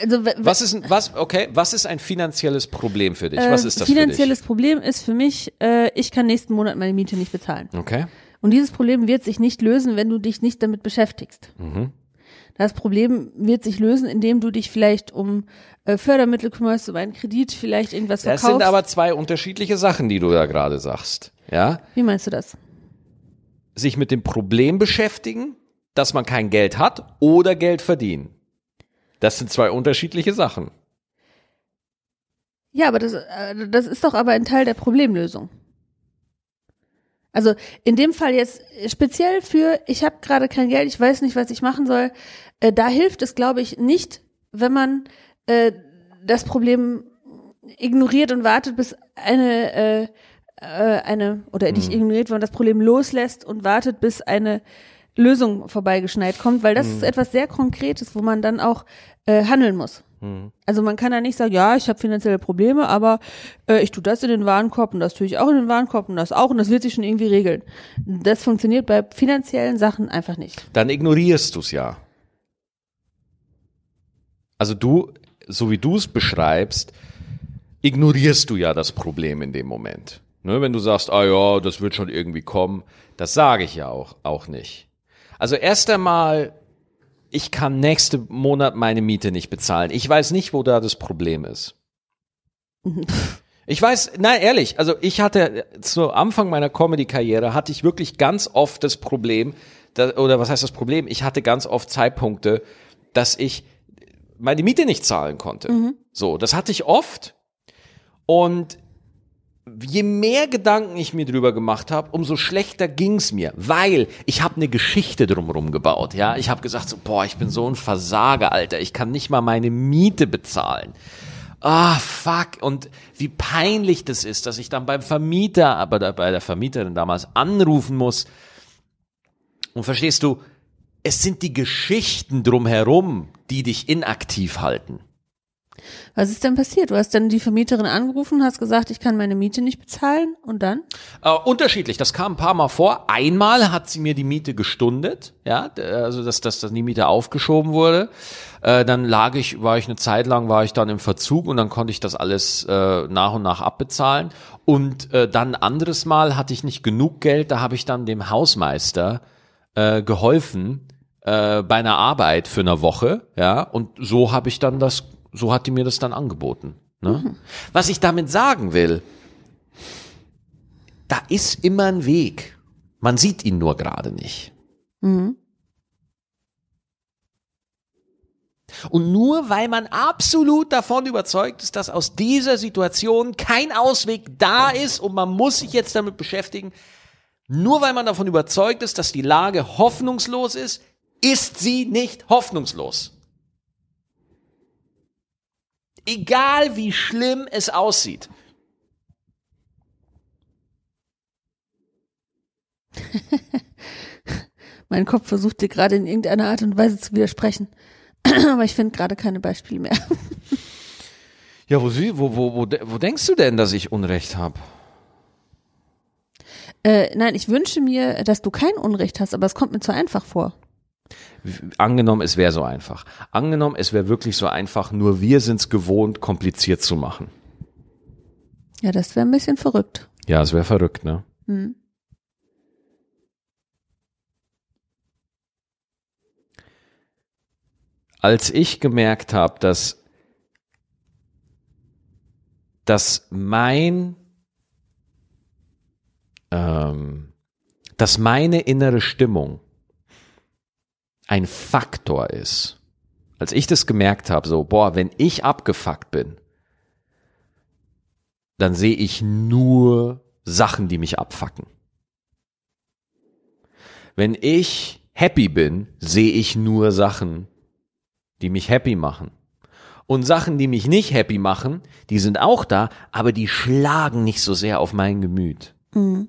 Also, was ist ein, was, okay, was ist ein finanzielles Problem für dich? Was äh, ist das finanzielles? Problem ist für mich, äh, ich kann nächsten Monat meine Miete nicht bezahlen. Okay. Und dieses Problem wird sich nicht lösen, wenn du dich nicht damit beschäftigst. Mhm. Das Problem wird sich lösen, indem du dich vielleicht um äh, Fördermittel kümmerst, um einen Kredit, vielleicht irgendwas Das verkaufst. sind aber zwei unterschiedliche Sachen, die du da gerade sagst. Ja? Wie meinst du das? Sich mit dem Problem beschäftigen dass man kein Geld hat oder Geld verdienen. Das sind zwei unterschiedliche Sachen. Ja, aber das, äh, das ist doch aber ein Teil der Problemlösung. Also in dem Fall jetzt speziell für, ich habe gerade kein Geld, ich weiß nicht, was ich machen soll, äh, da hilft es, glaube ich, nicht, wenn man äh, das Problem ignoriert und wartet, bis eine äh, äh, eine oder nicht Mhm. ignoriert, wenn man das Problem loslässt und wartet, bis eine Lösung vorbeigeschneit kommt, weil das ist Mhm. etwas sehr Konkretes, wo man dann auch äh, handeln muss. Mhm. Also man kann da nicht sagen, ja, ich habe finanzielle Probleme, aber äh, ich tue das in den Warenkorb und das tue ich auch in den Warenkorb und das auch und das wird sich schon irgendwie regeln. Das funktioniert bei finanziellen Sachen einfach nicht. Dann ignorierst du es ja. Also du, so wie du es beschreibst, ignorierst du ja das Problem in dem Moment. Ne, wenn du sagst, ah ja, das wird schon irgendwie kommen, das sage ich ja auch, auch nicht. Also erst einmal, ich kann nächste Monat meine Miete nicht bezahlen. Ich weiß nicht, wo da das Problem ist. Ich weiß, nein, ehrlich, also ich hatte zu Anfang meiner Comedy-Karriere hatte ich wirklich ganz oft das Problem, da, oder was heißt das Problem? Ich hatte ganz oft Zeitpunkte, dass ich meine Miete nicht zahlen konnte. So, das hatte ich oft. Und je mehr Gedanken ich mir drüber gemacht habe, umso schlechter ging's mir, weil ich habe eine Geschichte drumherum gebaut. Ja, ich habe gesagt so, boah, ich bin so ein Versager, Alter, ich kann nicht mal meine Miete bezahlen. Ah, fuck. Und wie peinlich das ist, dass ich dann beim Vermieter, aber bei der Vermieterin damals anrufen muss. Und verstehst du, es sind die Geschichten drumherum, die dich inaktiv halten. Was ist denn passiert? Du hast dann die Vermieterin angerufen, hast gesagt, ich kann meine Miete nicht bezahlen und dann? Äh, unterschiedlich, das kam ein paar Mal vor. Einmal hat sie mir die Miete gestundet, ja, also dass, dass, dass die Miete aufgeschoben wurde. Äh, dann lag ich, war ich eine Zeit lang, war ich dann im Verzug und dann konnte ich das alles äh, nach und nach abbezahlen. Und äh, dann ein anderes Mal hatte ich nicht genug Geld, da habe ich dann dem Hausmeister äh, geholfen äh, bei einer Arbeit für eine Woche, ja, und so habe ich dann das, so hat die mir das dann angeboten. Ne? Was ich damit sagen will, da ist immer ein Weg. Man sieht ihn nur gerade nicht. Mhm. Und nur weil man absolut davon überzeugt ist, dass aus dieser Situation kein Ausweg da ist und man muss sich jetzt damit beschäftigen, nur weil man davon überzeugt ist, dass die Lage hoffnungslos ist, ist sie nicht hoffnungslos. Egal wie schlimm es aussieht. Mein Kopf versucht dir gerade in irgendeiner Art und Weise zu widersprechen. Aber ich finde gerade keine Beispiele mehr. Ja, wo, wo, wo, wo denkst du denn, dass ich Unrecht habe? Äh, nein, ich wünsche mir, dass du kein Unrecht hast, aber es kommt mir zu einfach vor. Angenommen, es wäre so einfach. Angenommen, es wäre wirklich so einfach, nur wir sind es gewohnt, kompliziert zu machen. Ja, das wäre ein bisschen verrückt. Ja, es wäre verrückt, ne? Hm. Als ich gemerkt habe, dass, dass mein, ähm, dass meine innere Stimmung ein Faktor ist. Als ich das gemerkt habe, so, boah, wenn ich abgefuckt bin, dann sehe ich nur Sachen, die mich abfacken. Wenn ich happy bin, sehe ich nur Sachen, die mich happy machen. Und Sachen, die mich nicht happy machen, die sind auch da, aber die schlagen nicht so sehr auf mein Gemüt. Mhm.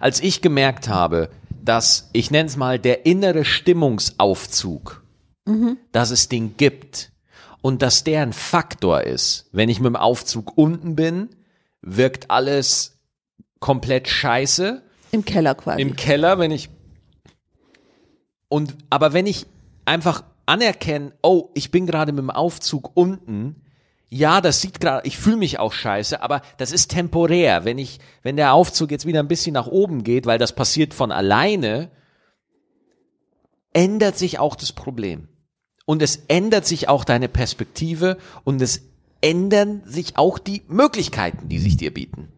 Als ich gemerkt habe, dass, ich nenne es mal, der innere Stimmungsaufzug, dass es den gibt und dass der ein Faktor ist. Wenn ich mit dem Aufzug unten bin, wirkt alles komplett scheiße. Im Keller quasi. Im Keller, wenn ich und aber wenn ich einfach anerkenne, oh, ich bin gerade mit dem Aufzug unten, ja, das sieht gerade, ich fühle mich auch scheiße, aber das ist temporär. Wenn ich, wenn der Aufzug jetzt wieder ein bisschen nach oben geht, weil das passiert von alleine, ändert sich auch das Problem. Und es ändert sich auch deine Perspektive und es ändern sich auch die Möglichkeiten, die sich dir bieten.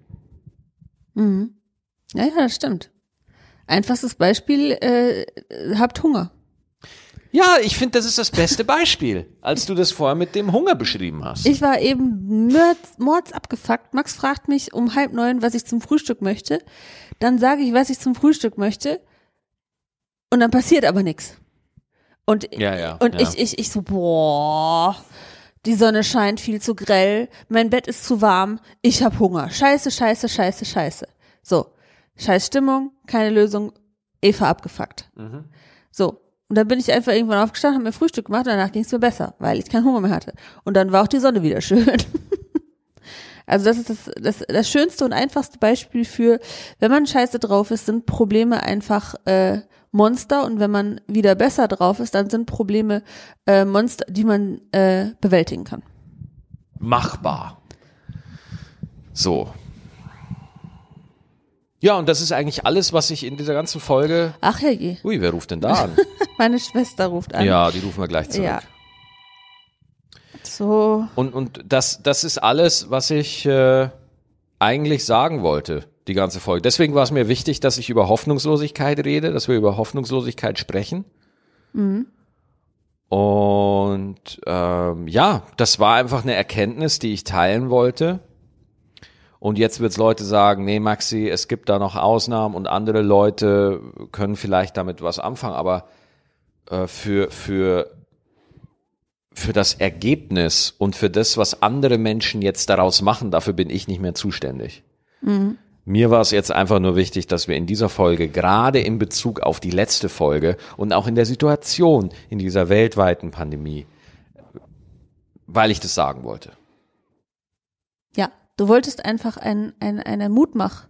Ja, ja, das stimmt. Einfachstes Beispiel, äh, habt Hunger. Ja, ich finde, das ist das beste Beispiel, als du das vorher mit dem Hunger beschrieben hast. Ich war eben mords, mords abgefuckt. Max fragt mich um halb neun, was ich zum Frühstück möchte. Dann sage ich, was ich zum Frühstück möchte. Und dann passiert aber nichts. Und, Ja, ja, und ja. ich, ich, ich so, boah, die Sonne scheint viel zu grell, mein Bett ist zu warm, ich hab Hunger. Scheiße, scheiße, scheiße, scheiße. So, scheiß Stimmung, keine Lösung, Eva abgefuckt. Mhm. So, und dann bin ich einfach irgendwann aufgestanden, habe mir Frühstück gemacht und danach ging es mir besser, weil ich keinen Hunger mehr hatte. Und dann war auch die Sonne wieder schön. Also das ist das, das, das schönste und einfachste Beispiel für, wenn man scheiße drauf ist, sind Probleme einfach äh, Monster und wenn man wieder besser drauf ist, dann sind Probleme äh, Monster, die man äh, bewältigen kann. Machbar. So. Ja, und das ist eigentlich alles, was ich in dieser ganzen Folge. Ach herrje, Ui, wer ruft denn da an? meine Schwester ruft an. ja, die rufen wir gleich zurück. Ja. So, Und, und das, das ist alles, was ich äh, eigentlich sagen wollte, die ganze Folge. Deswegen war es mir wichtig, dass ich über Hoffnungslosigkeit rede, dass wir über Hoffnungslosigkeit sprechen. Und ähm, ja, das war einfach eine Erkenntnis, die ich teilen wollte. Und jetzt wird's Leute sagen, nee, Maxi, es gibt da noch Ausnahmen und andere Leute können vielleicht damit was anfangen, aber äh, für, für für das Ergebnis und für das, was andere Menschen jetzt daraus machen, dafür bin ich nicht mehr zuständig. Mir war es jetzt einfach nur wichtig, dass wir in dieser Folge, gerade in Bezug auf die letzte Folge und auch in der Situation in dieser weltweiten Pandemie, weil ich das sagen wollte. ja, du wolltest einfach ein, ein, eine Mutmach,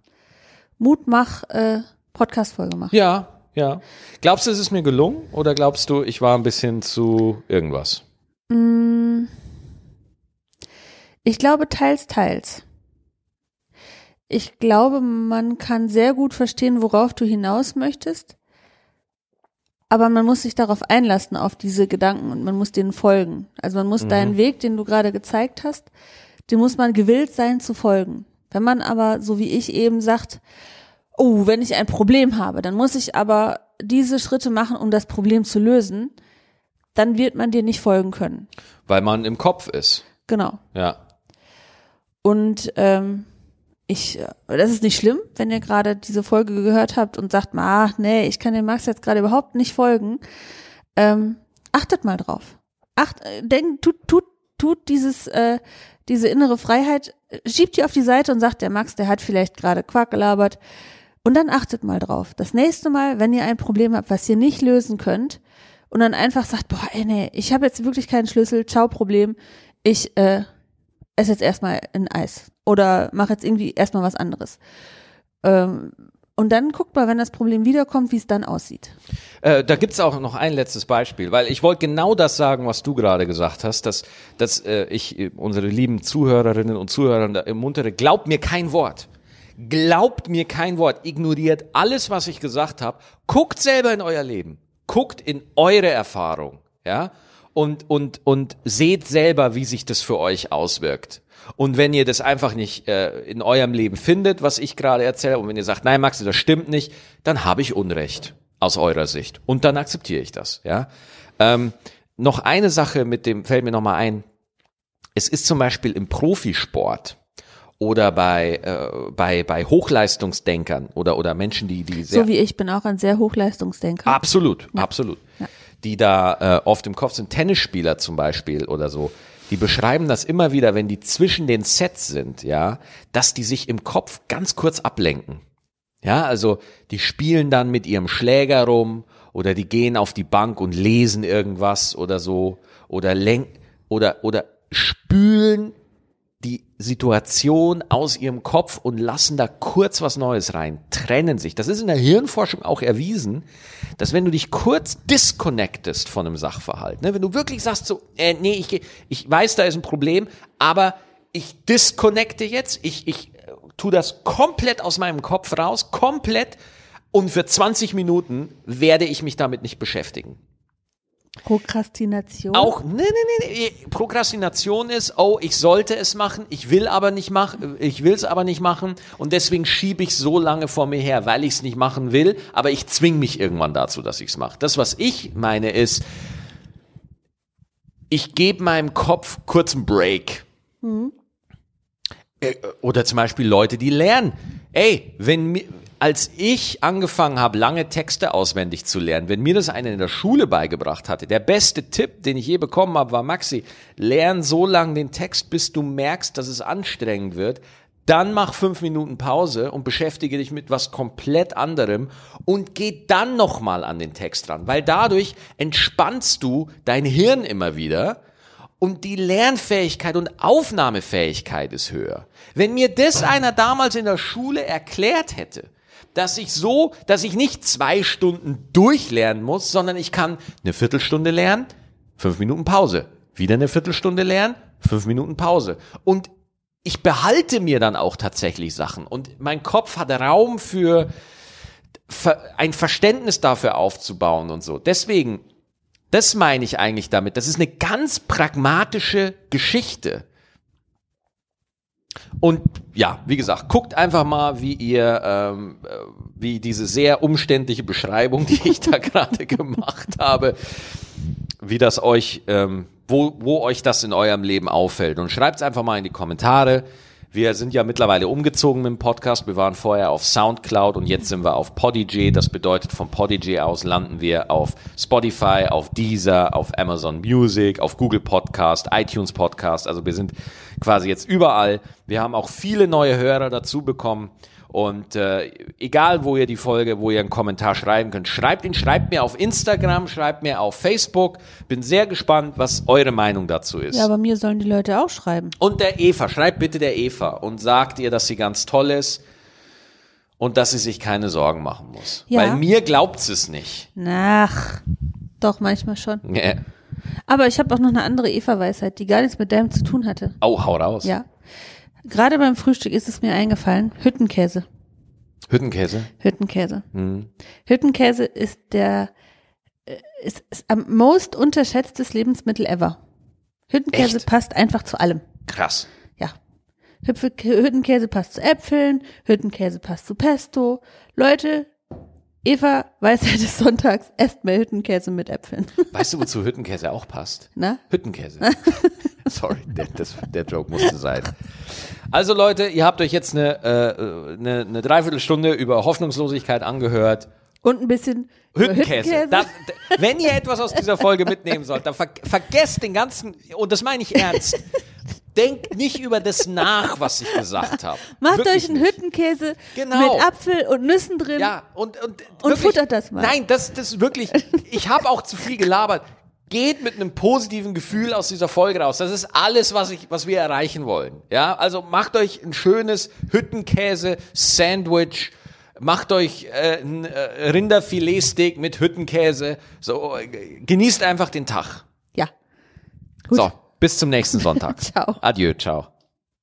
Mutmach äh, Podcast-Folge machen. Ja, ja. Glaubst du, es ist mir gelungen oder glaubst du, ich war ein bisschen zu irgendwas? Mm. Ich glaube teils, teils. Ich glaube, man kann sehr gut verstehen, worauf du hinaus möchtest, aber man muss sich darauf einlassen, auf diese Gedanken und man muss denen folgen. Also man muss deinen Weg, den du gerade gezeigt hast, dem muss man gewillt sein zu folgen. Wenn man aber, so wie ich eben sagt, oh, wenn ich ein Problem habe, dann muss ich aber diese Schritte machen, um das Problem zu lösen, dann wird man dir nicht folgen können. Weil man im Kopf ist. Genau. Ja. Und ähm, ich, äh, das ist nicht schlimm, wenn ihr gerade diese Folge gehört habt und sagt, ah, nee, ich kann dem Max jetzt gerade überhaupt nicht folgen. Ähm, achtet mal drauf. Acht, äh, denkt, tut, tut, tut dieses, äh, diese innere Freiheit, schiebt die auf die Seite und sagt, der Max, der hat vielleicht gerade Quark gelabert. Und dann achtet mal drauf. Das nächste Mal, wenn ihr ein Problem habt, was ihr nicht lösen könnt, und dann einfach sagt, boah, ey, nee, ich habe jetzt wirklich keinen Schlüssel, ciao Problem, ich äh, esse jetzt erstmal ein Eis oder mache jetzt irgendwie erstmal was anderes. Ähm, und dann guckt mal, wenn das Problem wiederkommt, wie es dann aussieht. Äh, da gibt's auch noch ein letztes Beispiel, weil ich wollte genau das sagen, was du gerade gesagt hast, dass, dass äh, ich äh, unsere lieben Zuhörerinnen und Zuhörer da ermuntere, glaubt mir kein Wort. Glaubt mir kein Wort, ignoriert alles, was ich gesagt habe, guckt selber in euer Leben, guckt in eure Erfahrung, ja, und, und, und seht selber, wie sich das für euch auswirkt. Und wenn ihr das einfach nicht äh, in eurem Leben findet, was ich gerade erzähle, und wenn ihr sagt, nein, Maxi, das stimmt nicht, dann habe ich Unrecht aus eurer Sicht. Und dann akzeptiere ich das, ja. Ähm, noch eine Sache mit dem, fällt mir nochmal ein. Es ist zum Beispiel im Profisport oder bei, äh, bei, bei Hochleistungsdenkern oder, oder Menschen, die, die sehr So wie ich bin auch ein sehr Hochleistungsdenker. Absolut, absolut. Ja. Die da äh, oft im Kopf sind, Tennisspieler zum Beispiel oder so, die beschreiben das immer wieder, wenn die zwischen den Sets sind, ja, dass die sich im Kopf ganz kurz ablenken. Ja, also die spielen dann mit ihrem Schläger rum oder die gehen auf die Bank und lesen irgendwas oder so oder lenken oder oder spülen die Situation aus ihrem Kopf und lassen da kurz was Neues rein, trennen sich. Das ist in der Hirnforschung auch erwiesen, dass wenn du dich kurz disconnectest von einem Sachverhalt, ne, wenn du wirklich sagst so, äh, nee, ich, ich weiß, da ist ein Problem, aber ich disconnecte jetzt, ich, ich äh, tu das komplett aus meinem Kopf raus, komplett und für 20 Minuten werde ich mich damit nicht beschäftigen. Prokrastination. Auch, nee, nee, nee, nee. Prokrastination ist, oh, ich sollte es machen, ich will aber nicht machen, ich will es aber nicht machen und deswegen schiebe ich so lange vor mir her, weil ich es nicht machen will, aber ich zwing mich irgendwann dazu, dass ich es mache. Das, was ich meine, ist, ich gebe meinem Kopf kurz einen Break. Äh, Oder zum Beispiel Leute, die lernen. Ey, wenn mir, als ich angefangen habe, lange Texte auswendig zu lernen, wenn mir das einer in der Schule beigebracht hatte, der beste Tipp, den ich je bekommen habe, war Maxi, lern so lange den Text, bis du merkst, dass es anstrengend wird. Dann mach fünf Minuten Pause und beschäftige dich mit was komplett anderem und geh dann nochmal an den Text ran, weil dadurch entspannst du dein Hirn immer wieder und die Lernfähigkeit und Aufnahmefähigkeit ist höher. Wenn mir das einer damals in der Schule erklärt hätte, dass ich so, dass ich nicht zwei Stunden durchlernen muss, sondern ich kann eine Viertelstunde lernen, fünf Minuten Pause, wieder eine Viertelstunde lernen, fünf Minuten Pause. Und ich behalte mir dann auch tatsächlich Sachen und mein Kopf hat Raum für ein Verständnis dafür aufzubauen und so. Deswegen, das meine ich eigentlich damit. Das ist eine ganz pragmatische Geschichte. Und ja, wie gesagt, guckt einfach mal, wie ihr, ähm, äh, wie diese sehr umständliche Beschreibung, die ich da gerade gemacht habe, wie das euch, ähm, wo, wo euch das in eurem Leben auffällt. Und schreibt es einfach mal in die Kommentare. Wir sind ja mittlerweile umgezogen mit dem Podcast. Wir waren vorher auf Soundcloud und jetzt sind wir auf Podigy. Das bedeutet, von Podigy aus landen wir auf Spotify, auf Deezer, auf Amazon Music, auf Google Podcast, iTunes Podcast. Also wir sind quasi jetzt überall. Wir haben auch viele neue Hörer dazu bekommen. Und äh, egal, wo ihr die Folge, wo ihr einen Kommentar schreiben könnt, schreibt ihn, schreibt mir auf Instagram, schreibt mir auf Facebook. Bin sehr gespannt, was eure Meinung dazu ist. ja, aber mir sollen die Leute auch schreiben. Und der Eva, schreibt bitte der Eva und sagt ihr, dass sie ganz toll ist und dass sie sich keine Sorgen machen muss. Ja. Weil mir glaubt sie es nicht. Ach, doch, manchmal schon. Nee. Aber ich habe auch noch eine andere Eva-Weisheit, die gar nichts mit deinem zu tun hatte. Oh, hau raus. Ja. Gerade beim Frühstück ist es mir eingefallen. Hüttenkäse. Hüttenkäse. Hüttenkäse. Hm. Hüttenkäse ist der, äh, ist, ist am most unterschätztes Lebensmittel ever. Hüttenkäse Echt? passt einfach zu allem. Krass. Ja. Hüpfe- Hüttenkäse passt zu Äpfeln, Hüttenkäse passt zu Pesto. Leute, Eva, Weisheit des Sonntags, esst mehr Hüttenkäse mit Äpfeln. Weißt du, wozu Hüttenkäse auch passt? Na? Hüttenkäse. Sorry, der, das, der Joke musste sein. Also Leute, ihr habt euch jetzt eine, äh, eine, eine Dreiviertelstunde über Hoffnungslosigkeit angehört. Und ein bisschen Hüttenkäse. Das, d- wenn ihr etwas aus dieser Folge mitnehmen sollt, dann ver vergesst den ganzen, und das meine ich ernst, denkt nicht über das nach, was ich gesagt habe. Macht Wirklich euch einen nicht. Hüttenkäse Genau. mit Apfel und Nüssen drin. Ja, und, und, Und wirklich, futtert das mal. Nein, das, das wirklich, ich habe auch zu viel gelabert. Geht mit einem positiven Gefühl aus dieser Folge raus. Das ist alles, was, ich, was wir erreichen wollen. Ja, also macht euch ein schönes Hüttenkäse-Sandwich. Macht euch äh, ein äh, Rinderfiletsteak mit Hüttenkäse. So, genießt einfach den Tag. Ja. Gut. So, bis zum nächsten Sonntag. Ciao. Adieu, ciao.